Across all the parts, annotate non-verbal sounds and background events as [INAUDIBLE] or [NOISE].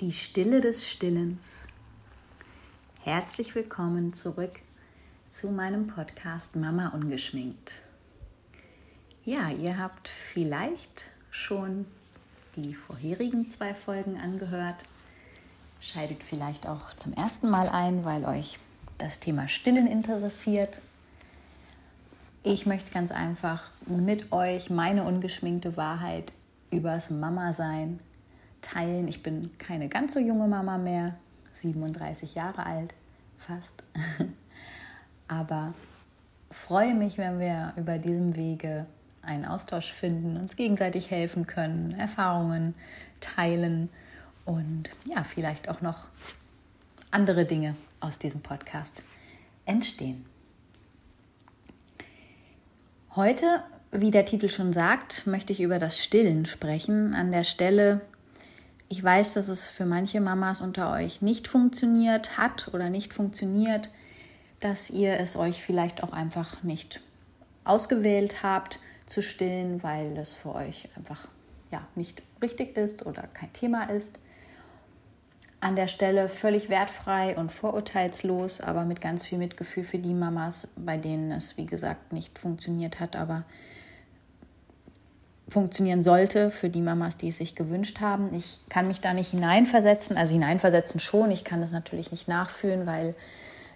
Die Stille des Stillens. Herzlich willkommen zurück zu meinem Podcast Mama ungeschminkt. Ja, ihr habt vielleicht schon die vorherigen zwei Folgen angehört. Scheidet vielleicht auch zum ersten Mal ein, weil euch das Thema Stillen interessiert. Ich möchte ganz einfach mit euch meine ungeschminkte Wahrheit übers Mama-Sein teilen. Ich bin keine ganz so junge Mama mehr, 37 Jahre alt, fast. [LAUGHS] Aber freue mich, wenn wir über diesem Wege einen Austausch finden, uns gegenseitig helfen können, Erfahrungen teilen und ja, vielleicht auch noch andere Dinge aus diesem Podcast entstehen. Heute, wie der Titel schon sagt, möchte ich über das Stillen sprechen. An der Stelle ich weiß, dass es für manche Mamas unter euch nicht funktioniert hat oder nicht funktioniert, dass ihr es euch vielleicht auch einfach nicht ausgewählt habt zu stillen, weil es für euch einfach ja, nicht richtig ist oder kein Thema ist. An der Stelle völlig wertfrei und vorurteilslos, aber mit ganz viel Mitgefühl für die Mamas, bei denen es, wie gesagt, nicht funktioniert hat, aber funktionieren sollte für die Mamas, die es sich gewünscht haben. Ich kann mich da nicht hineinversetzen, also hineinversetzen schon. Ich kann es natürlich nicht nachfühlen, weil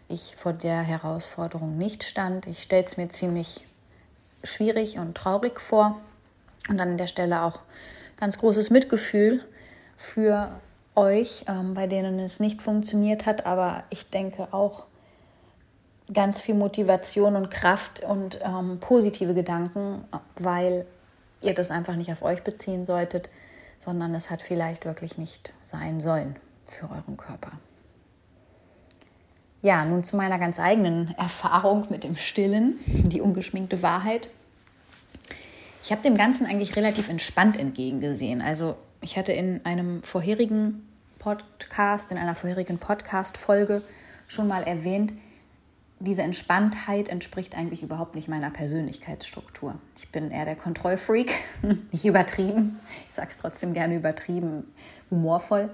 ich vor der Herausforderung nicht stand. Ich stelle es mir ziemlich schwierig und traurig vor und an der Stelle auch ganz großes Mitgefühl für euch, ähm, bei denen es nicht funktioniert hat. Aber ich denke auch ganz viel Motivation und Kraft und ähm, positive Gedanken, weil ihr das einfach nicht auf euch beziehen solltet, sondern es hat vielleicht wirklich nicht sein sollen für euren Körper. Ja, nun zu meiner ganz eigenen Erfahrung mit dem Stillen, die ungeschminkte Wahrheit. Ich habe dem Ganzen eigentlich relativ entspannt entgegengesehen. Also ich hatte in einem vorherigen Podcast, in einer vorherigen Podcast-Folge schon mal erwähnt, diese Entspanntheit entspricht eigentlich überhaupt nicht meiner Persönlichkeitsstruktur. Ich bin eher der Kontrollfreak, [LAUGHS] nicht übertrieben. Ich sage es trotzdem gerne übertrieben, humorvoll.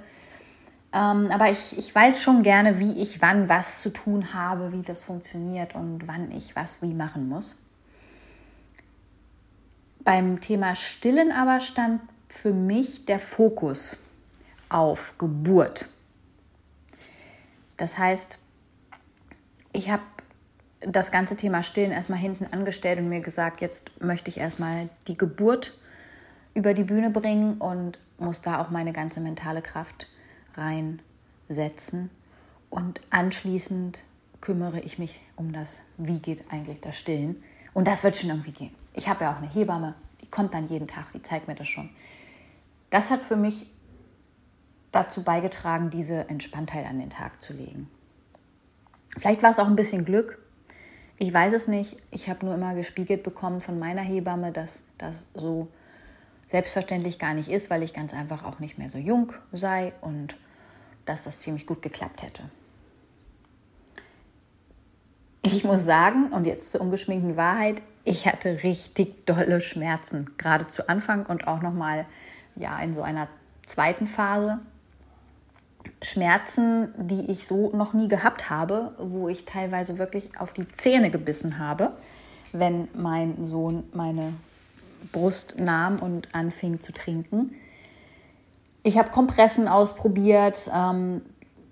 Ähm, aber ich, ich weiß schon gerne, wie ich wann was zu tun habe, wie das funktioniert und wann ich was wie machen muss. Beim Thema Stillen aber stand für mich der Fokus auf Geburt. Das heißt, ich habe das ganze Thema Stillen erstmal hinten angestellt und mir gesagt, jetzt möchte ich erstmal die Geburt über die Bühne bringen und muss da auch meine ganze mentale Kraft reinsetzen. Und anschließend kümmere ich mich um das, wie geht eigentlich das Stillen. Und das wird schon irgendwie gehen. Ich habe ja auch eine Hebamme, die kommt dann jeden Tag, die zeigt mir das schon. Das hat für mich dazu beigetragen, diese Entspanntheit an den Tag zu legen. Vielleicht war es auch ein bisschen Glück. Ich weiß es nicht. Ich habe nur immer gespiegelt bekommen von meiner Hebamme, dass das so selbstverständlich gar nicht ist, weil ich ganz einfach auch nicht mehr so jung sei und dass das ziemlich gut geklappt hätte. Ich muss sagen, und jetzt zur ungeschminkten Wahrheit, ich hatte richtig dolle Schmerzen, gerade zu Anfang und auch nochmal ja, in so einer zweiten Phase. Schmerzen, die ich so noch nie gehabt habe, wo ich teilweise wirklich auf die Zähne gebissen habe, wenn mein Sohn meine Brust nahm und anfing zu trinken. Ich habe Kompressen ausprobiert, ähm,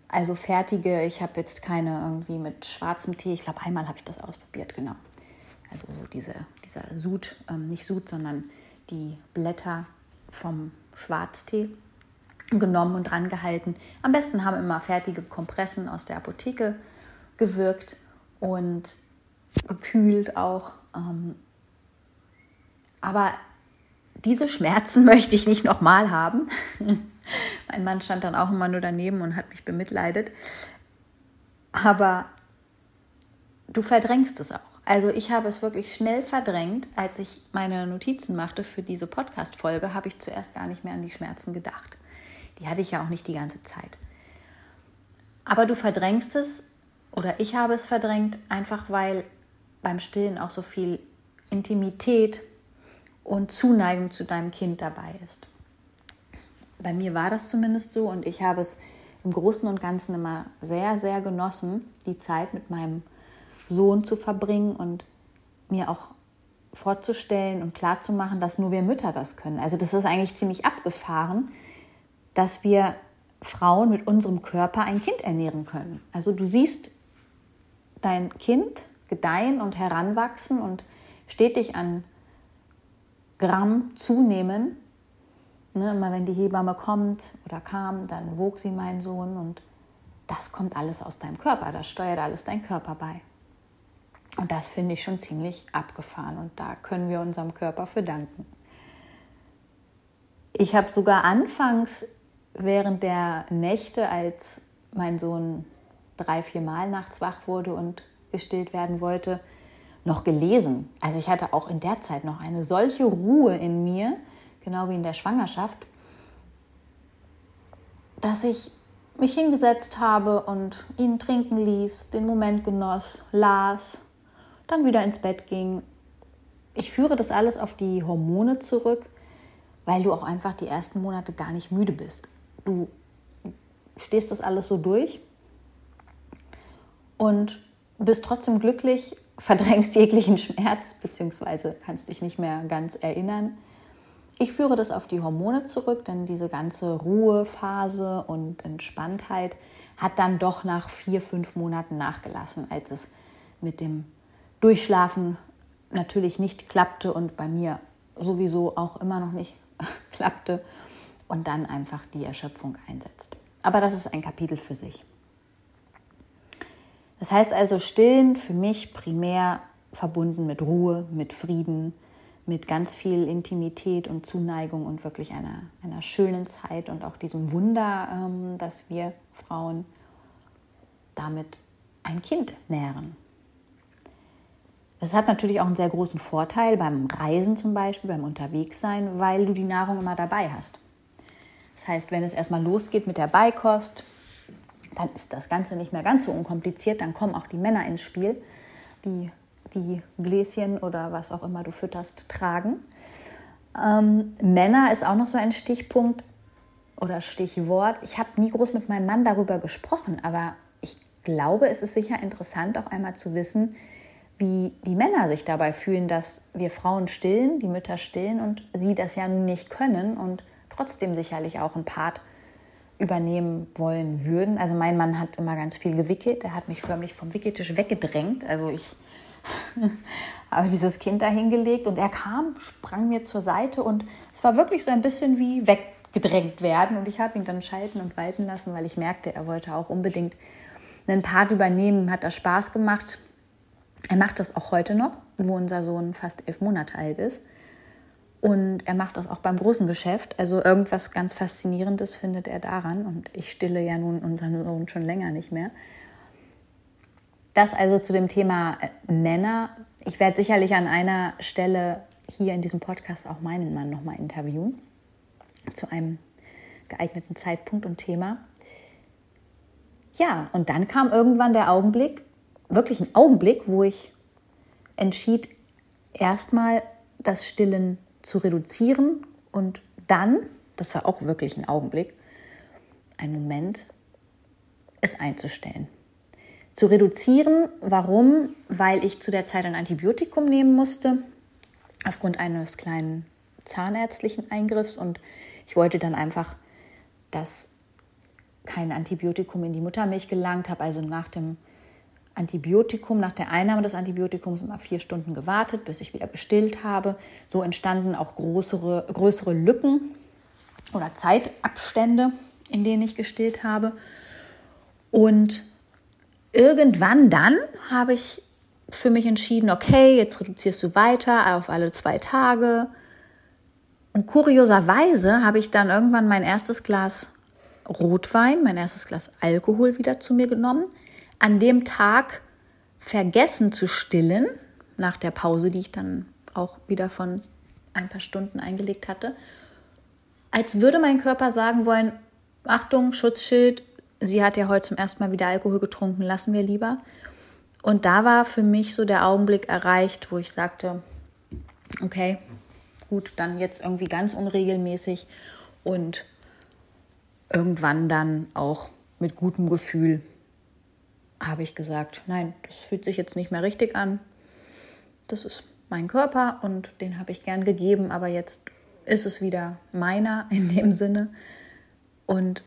also fertige. Ich habe jetzt keine irgendwie mit schwarzem Tee. Ich glaube, einmal habe ich das ausprobiert, genau. Also so diese, dieser Sud, ähm, nicht Sud, sondern die Blätter vom Schwarztee genommen und dran gehalten. Am besten haben immer fertige Kompressen aus der Apotheke gewirkt und gekühlt auch. Ähm, aber diese Schmerzen [LAUGHS] möchte ich nicht nochmal haben. [LAUGHS] mein Mann stand dann auch immer nur daneben und hat mich bemitleidet. Aber du verdrängst es auch. Also ich habe es wirklich schnell verdrängt. Als ich meine Notizen machte für diese Podcast-Folge, habe ich zuerst gar nicht mehr an die Schmerzen gedacht. Die hatte ich ja auch nicht die ganze Zeit. Aber du verdrängst es, oder ich habe es verdrängt, einfach weil beim Stillen auch so viel Intimität und Zuneigung zu deinem Kind dabei ist. bei mir war das zumindest so und ich habe es im Großen und Ganzen immer sehr, sehr genossen, die Zeit mit meinem Sohn zu verbringen und mir auch vorzustellen und klarzumachen, dass nur wir Mütter das können. Also das ist eigentlich ziemlich abgefahren, dass wir Frauen mit unserem Körper ein Kind ernähren können. Also du siehst dein Kind gedeihen und heranwachsen und stetig an Gramm zunehmen. Ne, immer wenn die Hebamme kommt oder kam, dann wog sie meinen Sohn und das kommt alles aus deinem Körper, das steuert alles dein Körper bei. Und das finde ich schon ziemlich abgefahren und da können wir unserem Körper für danken. Ich habe sogar anfangs während der Nächte, als mein Sohn drei, vier Mal nachts wach wurde und gestillt werden wollte, noch gelesen. Also ich hatte auch in der Zeit noch eine solche Ruhe in mir, genau wie in der Schwangerschaft, dass ich mich hingesetzt habe und ihn trinken ließ, den Moment genoss, las, dann wieder ins Bett ging. Ich führe das alles auf die Hormone zurück, weil du auch einfach die ersten Monate gar nicht müde bist. Du stehst das alles so durch und bist trotzdem glücklich, [LAUGHS] verdrängst jeglichen Schmerz, beziehungsweise kannst dich nicht mehr ganz erinnern. Ich führe das auf die Hormone zurück, denn diese ganze Ruhephase und Entspanntheit hat dann doch nach vier, fünf Monaten nachgelassen, als es mit dem Durchschlafen natürlich nicht klappte und bei mir sowieso auch immer noch nicht [LAUGHS] klappte und dann einfach die Erschöpfung einsetzt. Aber das ist ein Kapitel für sich. Das heißt also, Stillen für mich primär verbunden mit Ruhe, mit Frieden, mit ganz viel Intimität und Zuneigung und wirklich einer, einer schönen Zeit und auch diesem Wunder, ähm, dass wir Frauen damit ein Kind nähren. Das hat natürlich auch einen sehr großen Vorteil beim Reisen zum Beispiel, beim Unterwegssein, weil du die Nahrung immer dabei hast. Das heißt, wenn es erstmal losgeht mit der Beikost, dann ist das Ganze nicht mehr ganz so unkompliziert. Dann kommen auch die Männer ins Spiel, die die Gläschen oder was auch immer du fütterst tragen. Ähm, Männer ist auch noch so ein Stichpunkt oder Stichwort. Ich habe nie groß mit meinem Mann darüber gesprochen, aber ich glaube, es ist sicher interessant, auch einmal zu wissen, wie die Männer sich dabei fühlen, dass wir Frauen stillen, die Mütter stillen und sie das ja nicht können und trotzdem sicherlich auch ein Part übernehmen wollen würden. Also mein Mann hat immer ganz viel gewickelt. Er hat mich förmlich vom Wickeltisch weggedrängt. Also ich [LAUGHS] habe dieses Kind da hingelegt und er kam, sprang mir zur Seite und es war wirklich so ein bisschen wie weggedrängt werden. Und ich habe ihn dann schalten und walten lassen, weil ich merkte, er wollte auch unbedingt einen Part übernehmen. Hat das Spaß gemacht. Er macht das auch heute noch, wo unser Sohn fast elf Monate alt ist. Und er macht das auch beim großen Geschäft. Also irgendwas ganz Faszinierendes findet er daran. Und ich stille ja nun unseren Sohn schon länger nicht mehr. Das also zu dem Thema äh, Männer. Ich werde sicherlich an einer Stelle hier in diesem Podcast auch meinen Mann nochmal interviewen. Zu einem geeigneten Zeitpunkt und Thema. Ja, und dann kam irgendwann der Augenblick, wirklich ein Augenblick, wo ich entschied, erstmal das Stillen zu reduzieren und dann, das war auch wirklich ein Augenblick, ein Moment, es einzustellen. Zu reduzieren, warum? Weil ich zu der Zeit ein Antibiotikum nehmen musste, aufgrund eines kleinen zahnärztlichen Eingriffs und ich wollte dann einfach, dass kein Antibiotikum in die Muttermilch gelangt habe, also nach dem Antibiotikum, nach der Einnahme des Antibiotikums immer vier Stunden gewartet, bis ich wieder gestillt habe. So entstanden auch größere, größere Lücken oder Zeitabstände, in denen ich gestillt habe. Und irgendwann dann habe ich für mich entschieden, okay, jetzt reduzierst du weiter auf alle zwei Tage. Und kurioserweise habe ich dann irgendwann mein erstes Glas Rotwein, mein erstes Glas Alkohol wieder zu mir genommen an dem Tag vergessen zu stillen, nach der Pause, die ich dann auch wieder von ein paar Stunden eingelegt hatte, als würde mein Körper sagen wollen, Achtung, Schutzschild, sie hat ja heute zum ersten Mal wieder Alkohol getrunken, lassen wir lieber. Und da war für mich so der Augenblick erreicht, wo ich sagte, okay, gut, dann jetzt irgendwie ganz unregelmäßig und irgendwann dann auch mit gutem Gefühl habe ich gesagt, nein, das fühlt sich jetzt nicht mehr richtig an. Das ist mein Körper und den habe ich gern gegeben, aber jetzt ist es wieder meiner [LAUGHS] in dem Sinne und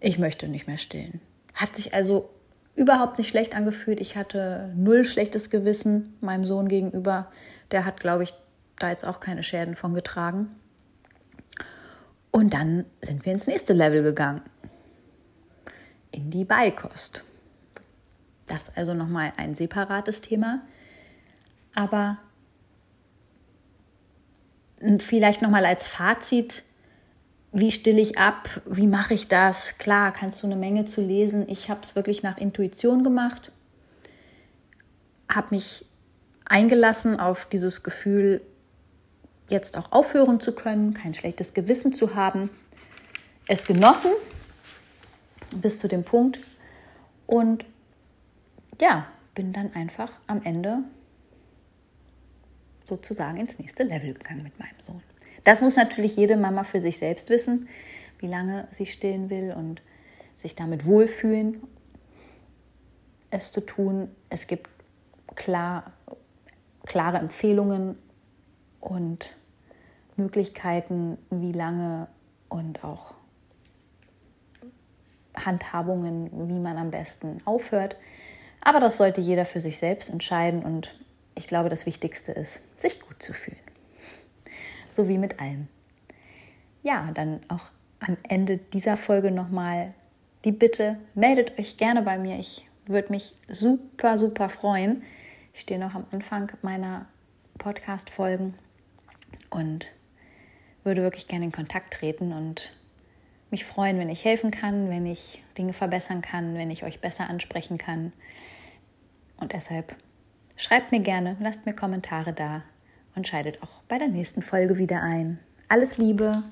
ich möchte nicht mehr stillen. Hat sich also überhaupt nicht schlecht angefühlt. Ich hatte null schlechtes Gewissen meinem Sohn gegenüber. Der hat, glaube ich, da jetzt auch keine Schäden von getragen. Und dann sind wir ins nächste Level gegangen. In die Beikost. Das also nochmal ein separates Thema. Aber vielleicht nochmal als Fazit, wie stille ich ab, wie mache ich das? Klar, kannst du eine Menge zu lesen. Ich habe es wirklich nach Intuition gemacht, habe mich eingelassen auf dieses Gefühl, jetzt auch aufhören zu können, kein schlechtes Gewissen zu haben, es genossen bis zu dem Punkt und ja, bin dann einfach am Ende sozusagen ins nächste Level gegangen mit meinem Sohn. Das muss natürlich jede Mama für sich selbst wissen, wie lange sie stillen will und sich damit wohlfühlen, es zu tun. Es gibt klar, klare Empfehlungen und Möglichkeiten, wie lange und auch Handhabungen, wie man am besten aufhört. Aber das sollte jeder für sich selbst entscheiden und ich glaube, das Wichtigste ist, sich gut zu fühlen. So wie mit allem. Ja, dann auch am Ende dieser Folge nochmal die Bitte, meldet euch gerne bei mir. Ich würde mich super, super freuen. Ich stehe noch am Anfang meiner Podcast-Folgen und würde wirklich gerne in Kontakt treten und mich freuen, wenn ich helfen kann, wenn ich Dinge verbessern kann, wenn ich euch besser ansprechen kann. Und deshalb Schreibt mir gerne, lasst mir Kommentare da und schaltet auch bei der nächsten Folge wieder ein. Alles Liebe!